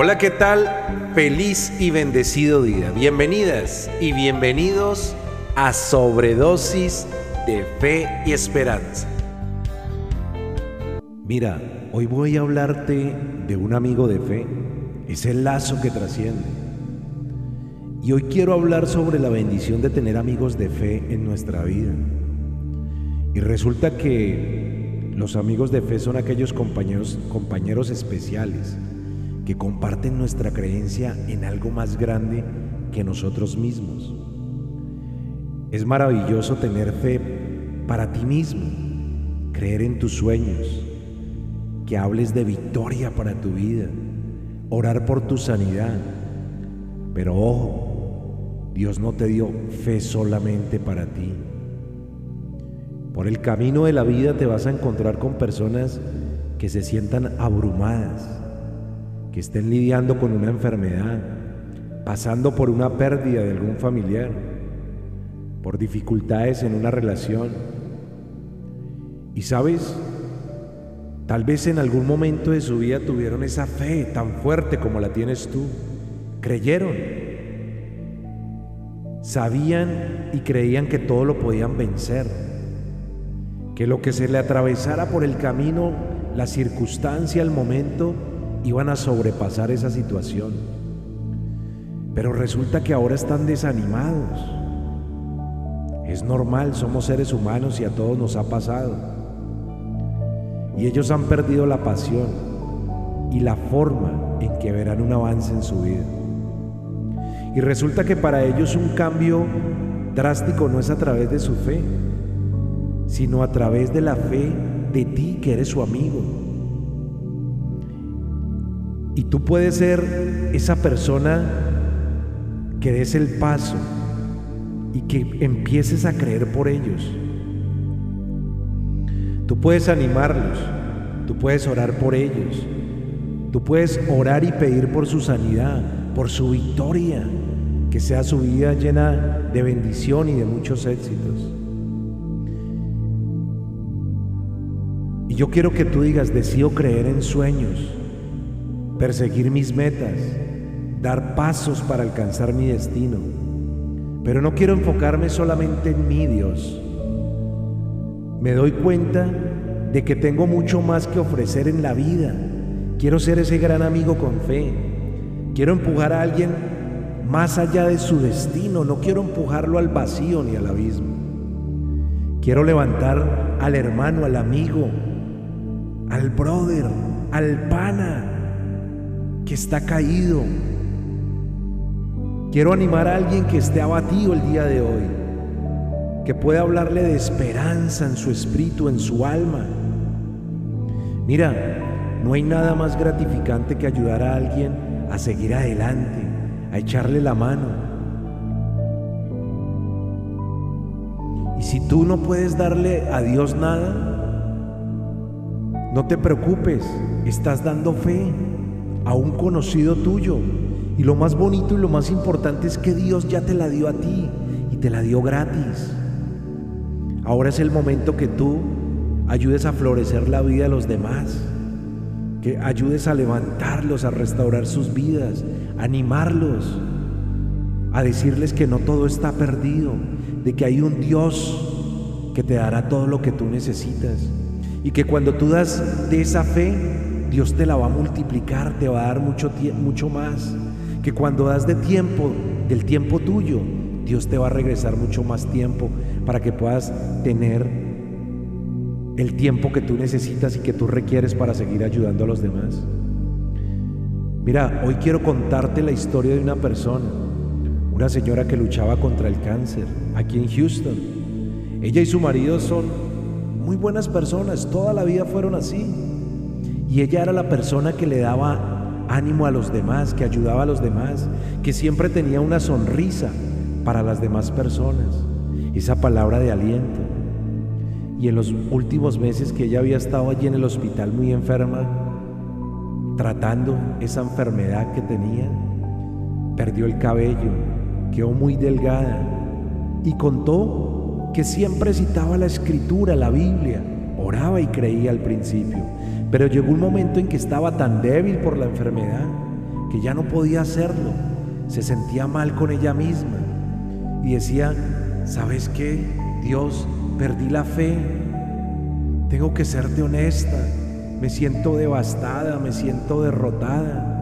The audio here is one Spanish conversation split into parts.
Hola, ¿qué tal? Feliz y bendecido día. Bienvenidas y bienvenidos a Sobredosis de Fe y Esperanza. Mira, hoy voy a hablarte de un amigo de fe, ese lazo que trasciende. Y hoy quiero hablar sobre la bendición de tener amigos de fe en nuestra vida. Y resulta que los amigos de fe son aquellos compañeros, compañeros especiales que comparten nuestra creencia en algo más grande que nosotros mismos. Es maravilloso tener fe para ti mismo, creer en tus sueños, que hables de victoria para tu vida, orar por tu sanidad. Pero ojo, Dios no te dio fe solamente para ti. Por el camino de la vida te vas a encontrar con personas que se sientan abrumadas, que estén lidiando con una enfermedad, pasando por una pérdida de algún familiar, por dificultades en una relación. Y sabes, tal vez en algún momento de su vida tuvieron esa fe tan fuerte como la tienes tú. Creyeron. Sabían y creían que todo lo podían vencer. Que lo que se le atravesara por el camino, la circunstancia, el momento, iban a sobrepasar esa situación. Pero resulta que ahora están desanimados. Es normal, somos seres humanos y a todos nos ha pasado. Y ellos han perdido la pasión y la forma en que verán un avance en su vida. Y resulta que para ellos un cambio drástico no es a través de su fe, sino a través de la fe de ti que eres su amigo y tú puedes ser esa persona que des el paso y que empieces a creer por ellos. Tú puedes animarlos, tú puedes orar por ellos, tú puedes orar y pedir por su sanidad, por su victoria, que sea su vida llena de bendición y de muchos éxitos. Y yo quiero que tú digas, decido creer en sueños perseguir mis metas, dar pasos para alcanzar mi destino. Pero no quiero enfocarme solamente en mí, Dios. Me doy cuenta de que tengo mucho más que ofrecer en la vida. Quiero ser ese gran amigo con fe. Quiero empujar a alguien más allá de su destino. No quiero empujarlo al vacío ni al abismo. Quiero levantar al hermano, al amigo, al brother, al pana, que está caído. Quiero animar a alguien que esté abatido el día de hoy, que pueda hablarle de esperanza en su espíritu, en su alma. Mira, no hay nada más gratificante que ayudar a alguien a seguir adelante, a echarle la mano. Y si tú no puedes darle a Dios nada, no te preocupes, estás dando fe a un conocido tuyo. Y lo más bonito y lo más importante es que Dios ya te la dio a ti y te la dio gratis. Ahora es el momento que tú ayudes a florecer la vida de los demás, que ayudes a levantarlos, a restaurar sus vidas, a animarlos, a decirles que no todo está perdido, de que hay un Dios que te dará todo lo que tú necesitas y que cuando tú das de esa fe, Dios te la va a multiplicar, te va a dar mucho, mucho más. Que cuando das de tiempo, del tiempo tuyo, Dios te va a regresar mucho más tiempo para que puedas tener el tiempo que tú necesitas y que tú requieres para seguir ayudando a los demás. Mira, hoy quiero contarte la historia de una persona, una señora que luchaba contra el cáncer aquí en Houston. Ella y su marido son muy buenas personas, toda la vida fueron así. Y ella era la persona que le daba ánimo a los demás, que ayudaba a los demás, que siempre tenía una sonrisa para las demás personas, esa palabra de aliento. Y en los últimos meses que ella había estado allí en el hospital muy enferma, tratando esa enfermedad que tenía, perdió el cabello, quedó muy delgada y contó que siempre citaba la escritura, la Biblia, oraba y creía al principio, pero llegó un momento en que estaba tan débil por la enfermedad que ya no podía hacerlo, se sentía mal con ella misma y decía, ¿sabes qué? Dios, perdí la fe, tengo que serte honesta, me siento devastada, me siento derrotada.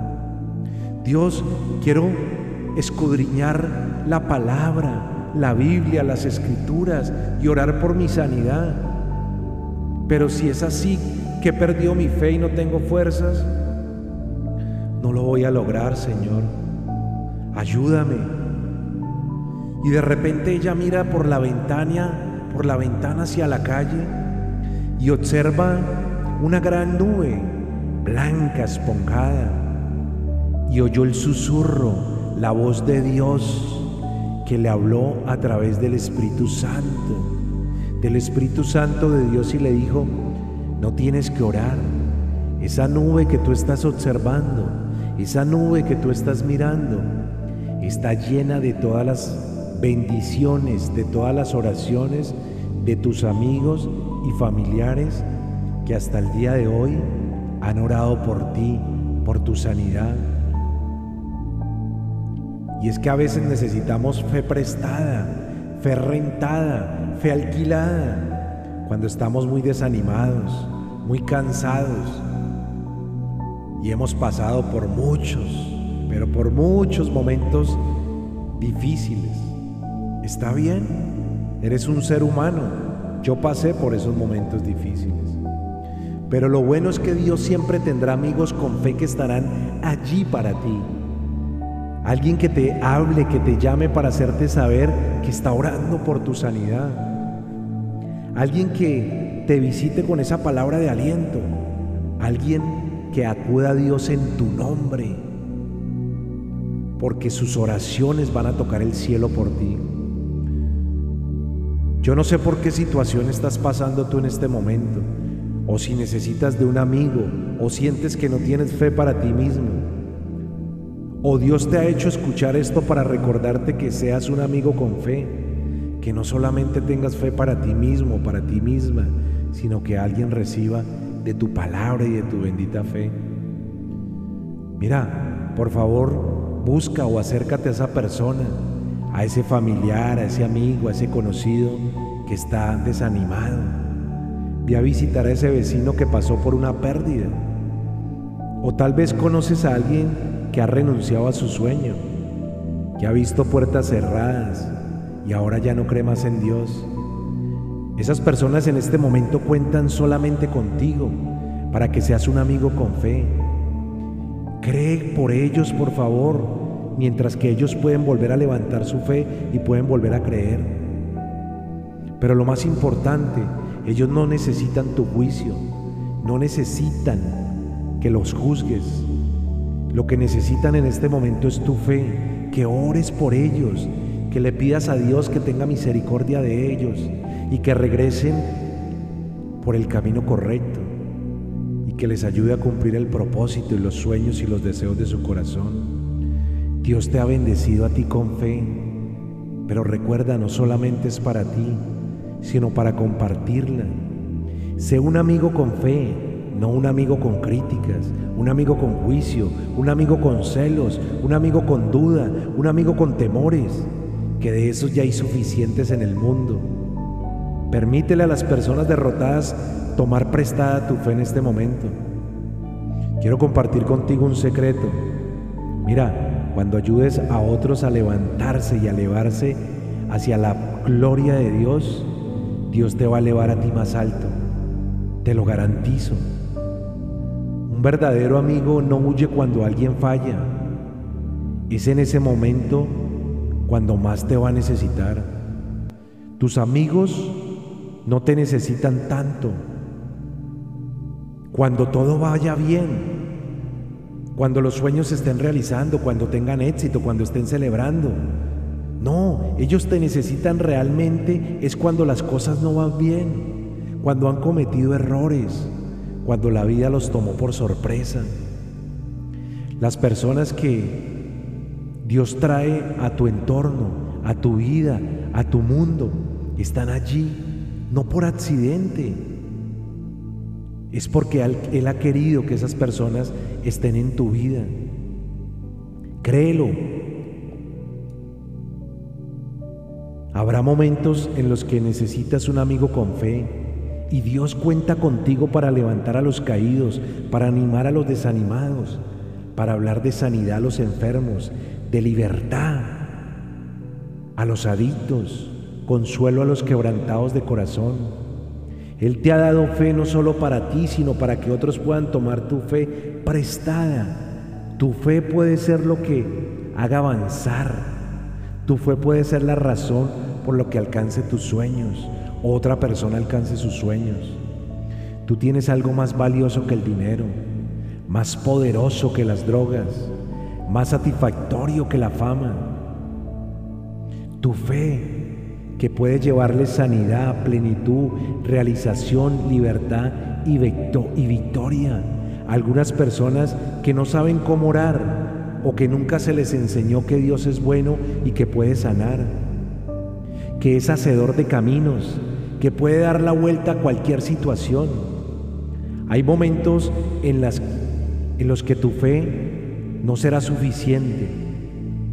Dios, quiero escudriñar la palabra, la Biblia, las escrituras y orar por mi sanidad. Pero si es así, que perdió mi fe y no tengo fuerzas, no lo voy a lograr, Señor. Ayúdame. Y de repente ella mira por la ventana, por la ventana hacia la calle y observa una gran nube blanca, esponjada. Y oyó el susurro, la voz de Dios que le habló a través del Espíritu Santo, del Espíritu Santo de Dios y le dijo, no tienes que orar. Esa nube que tú estás observando, esa nube que tú estás mirando, está llena de todas las bendiciones, de todas las oraciones de tus amigos y familiares que hasta el día de hoy han orado por ti, por tu sanidad. Y es que a veces necesitamos fe prestada, fe rentada, fe alquilada, cuando estamos muy desanimados, muy cansados y hemos pasado por muchos, pero por muchos momentos difíciles. Está bien, eres un ser humano, yo pasé por esos momentos difíciles. Pero lo bueno es que Dios siempre tendrá amigos con fe que estarán allí para ti. Alguien que te hable, que te llame para hacerte saber que está orando por tu sanidad. Alguien que te visite con esa palabra de aliento. Alguien que acuda a Dios en tu nombre. Porque sus oraciones van a tocar el cielo por ti. Yo no sé por qué situación estás pasando tú en este momento o si necesitas de un amigo, o sientes que no tienes fe para ti mismo, o Dios te ha hecho escuchar esto para recordarte que seas un amigo con fe, que no solamente tengas fe para ti mismo, para ti misma, sino que alguien reciba de tu palabra y de tu bendita fe. Mira, por favor, busca o acércate a esa persona, a ese familiar, a ese amigo, a ese conocido que está desanimado Ve a visitar a ese vecino que pasó por una pérdida. O tal vez conoces a alguien que ha renunciado a su sueño, que ha visto puertas cerradas y ahora ya no cree más en Dios. Esas personas en este momento cuentan solamente contigo para que seas un amigo con fe. Cree por ellos, por favor, mientras que ellos pueden volver a levantar su fe y pueden volver a creer. Pero lo más importante ellos no necesitan tu juicio, no necesitan que los juzgues. Lo que necesitan en este momento es tu fe, que ores por ellos, que le pidas a Dios que tenga misericordia de ellos y que regresen por el camino correcto y que les ayude a cumplir el propósito y los sueños y los deseos de su corazón. Dios te ha bendecido a ti con fe, pero recuerda, no solamente es para ti, sino para compartirla. Sé un amigo con fe, no un amigo con críticas, un amigo con juicio, un amigo con celos, un amigo con duda, un amigo con temores, que de esos ya hay suficientes en el mundo. Permítele a las personas derrotadas tomar prestada tu fe en este momento. Quiero compartir contigo un secreto. Mira, cuando ayudes a otros a levantarse y a elevarse hacia la gloria de Dios, Dios te va a elevar a ti más alto, te lo garantizo. Un verdadero amigo no huye cuando alguien falla, es en ese momento cuando más te va a necesitar. Tus amigos no te necesitan tanto. Cuando todo vaya bien, cuando los sueños se estén realizando, cuando tengan éxito, cuando estén celebrando, no, ellos te necesitan realmente es cuando las cosas no van bien, cuando han cometido errores, cuando la vida los tomó por sorpresa. Las personas que Dios trae a tu entorno, a tu vida, a tu mundo, están allí, no por accidente. Es porque Él ha querido que esas personas estén en tu vida. Créelo. Habrá momentos en los que necesitas un amigo con fe y Dios cuenta contigo para levantar a los caídos, para animar a los desanimados, para hablar de sanidad a los enfermos, de libertad a los adictos, consuelo a los quebrantados de corazón. Él te ha dado fe no solo para ti, sino para que otros puedan tomar tu fe prestada. Tu fe puede ser lo que haga avanzar. Tu fe puede ser la razón por lo que alcance tus sueños otra persona alcance sus sueños. Tú tienes algo más valioso que el dinero, más poderoso que las drogas, más satisfactorio que la fama. Tu fe que puede llevarle sanidad, plenitud, realización, libertad y, y victoria algunas personas que no saben cómo orar o que nunca se les enseñó que Dios es bueno y que puede sanar, que es hacedor de caminos, que puede dar la vuelta a cualquier situación. Hay momentos en, las, en los que tu fe no será suficiente.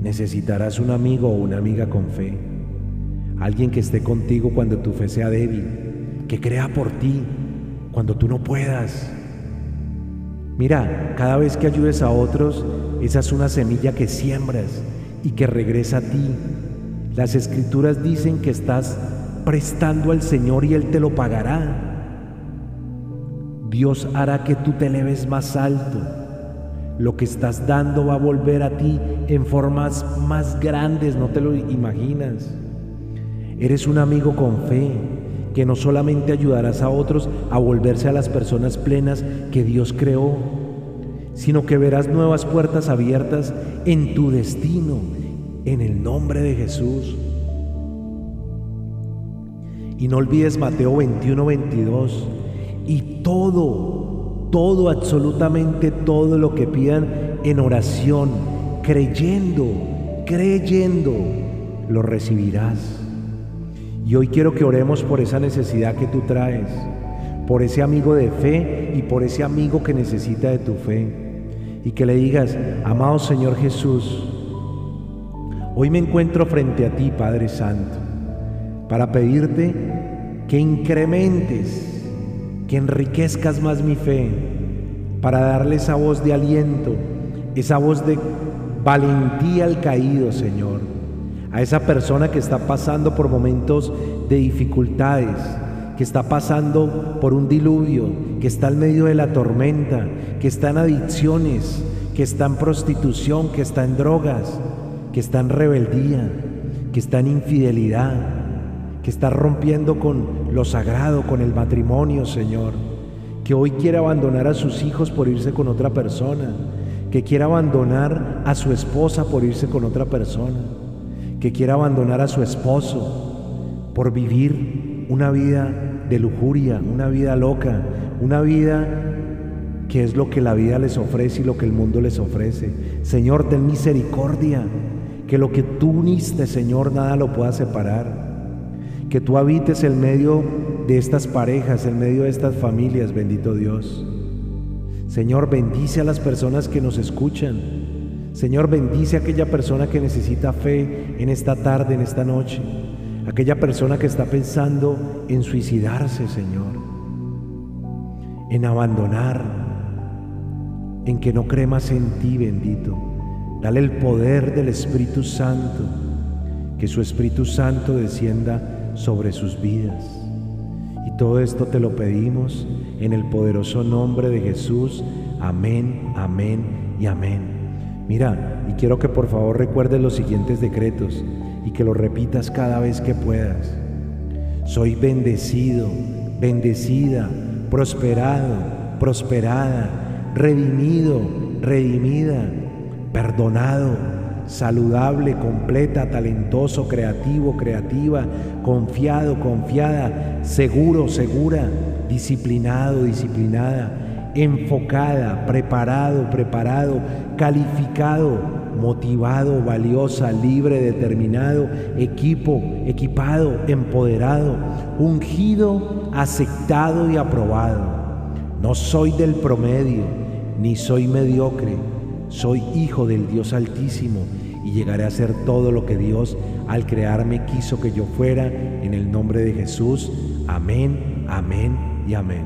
Necesitarás un amigo o una amiga con fe. Alguien que esté contigo cuando tu fe sea débil, que crea por ti cuando tú no puedas. Mira, cada vez que ayudes a otros, esa es una semilla que siembras y que regresa a ti. Las escrituras dicen que estás prestando al Señor y Él te lo pagará. Dios hará que tú te eleves más alto. Lo que estás dando va a volver a ti en formas más grandes, no te lo imaginas. Eres un amigo con fe que no solamente ayudarás a otros a volverse a las personas plenas que Dios creó, sino que verás nuevas puertas abiertas en tu destino, en el nombre de Jesús. Y no olvides Mateo 21, 22. Y todo, todo, absolutamente todo lo que pidan en oración, creyendo, creyendo, lo recibirás. Y hoy quiero que oremos por esa necesidad que tú traes, por ese amigo de fe y por ese amigo que necesita de tu fe. Y que le digas, amado Señor Jesús, hoy me encuentro frente a ti, Padre Santo para pedirte que incrementes, que enriquezcas más mi fe, para darle esa voz de aliento, esa voz de valentía al caído, Señor, a esa persona que está pasando por momentos de dificultades, que está pasando por un diluvio, que está en medio de la tormenta, que está en adicciones, que está en prostitución, que está en drogas, que está en rebeldía, que está en infidelidad que está rompiendo con lo sagrado, con el matrimonio, Señor, que hoy quiere abandonar a sus hijos por irse con otra persona, que quiere abandonar a su esposa por irse con otra persona, que quiere abandonar a su esposo por vivir una vida de lujuria, una vida loca, una vida que es lo que la vida les ofrece y lo que el mundo les ofrece. Señor, ten misericordia, que lo que tú uniste, Señor, nada lo pueda separar que tú habites en medio de estas parejas, en medio de estas familias, bendito Dios. Señor, bendice a las personas que nos escuchan. Señor, bendice a aquella persona que necesita fe en esta tarde, en esta noche. Aquella persona que está pensando en suicidarse, Señor. En abandonar, en que no cree más en ti, bendito. Dale el poder del Espíritu Santo. Que su Espíritu Santo descienda sobre sus vidas. Y todo esto te lo pedimos en el poderoso nombre de Jesús. Amén, amén y amén. Mira, y quiero que por favor recuerdes los siguientes decretos y que los repitas cada vez que puedas. Soy bendecido, bendecida, prosperado, prosperada, redimido, redimida, perdonado, saludable, completa, talentoso, creativo, creativa, confiado, confiada, seguro, segura, disciplinado, disciplinada, enfocada, preparado, preparado, calificado, motivado, valiosa, libre, determinado, equipo, equipado, empoderado, ungido, aceptado y aprobado. No soy del promedio, ni soy mediocre soy hijo del Dios Altísimo y llegaré a ser todo lo que Dios al crearme quiso que yo fuera en el nombre de Jesús. Amén, amén y amén.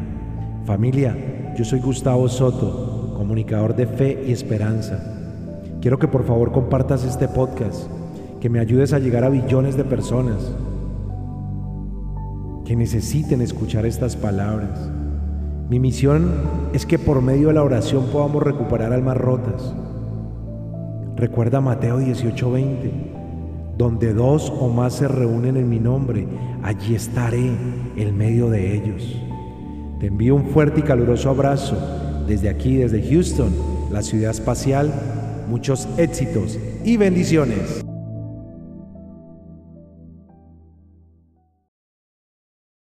Familia, yo soy Gustavo Soto, comunicador de fe y esperanza. Quiero que por favor compartas este podcast, que me ayudes a llegar a billones de personas que necesiten escuchar estas palabras. Mi misión es que por medio de la oración podamos recuperar almas rotas. Recuerda Mateo 18:20, donde dos o más se reúnen en mi nombre, allí estaré en medio de ellos. Te envío un fuerte y caluroso abrazo desde aquí, desde Houston, la ciudad espacial. Muchos éxitos y bendiciones.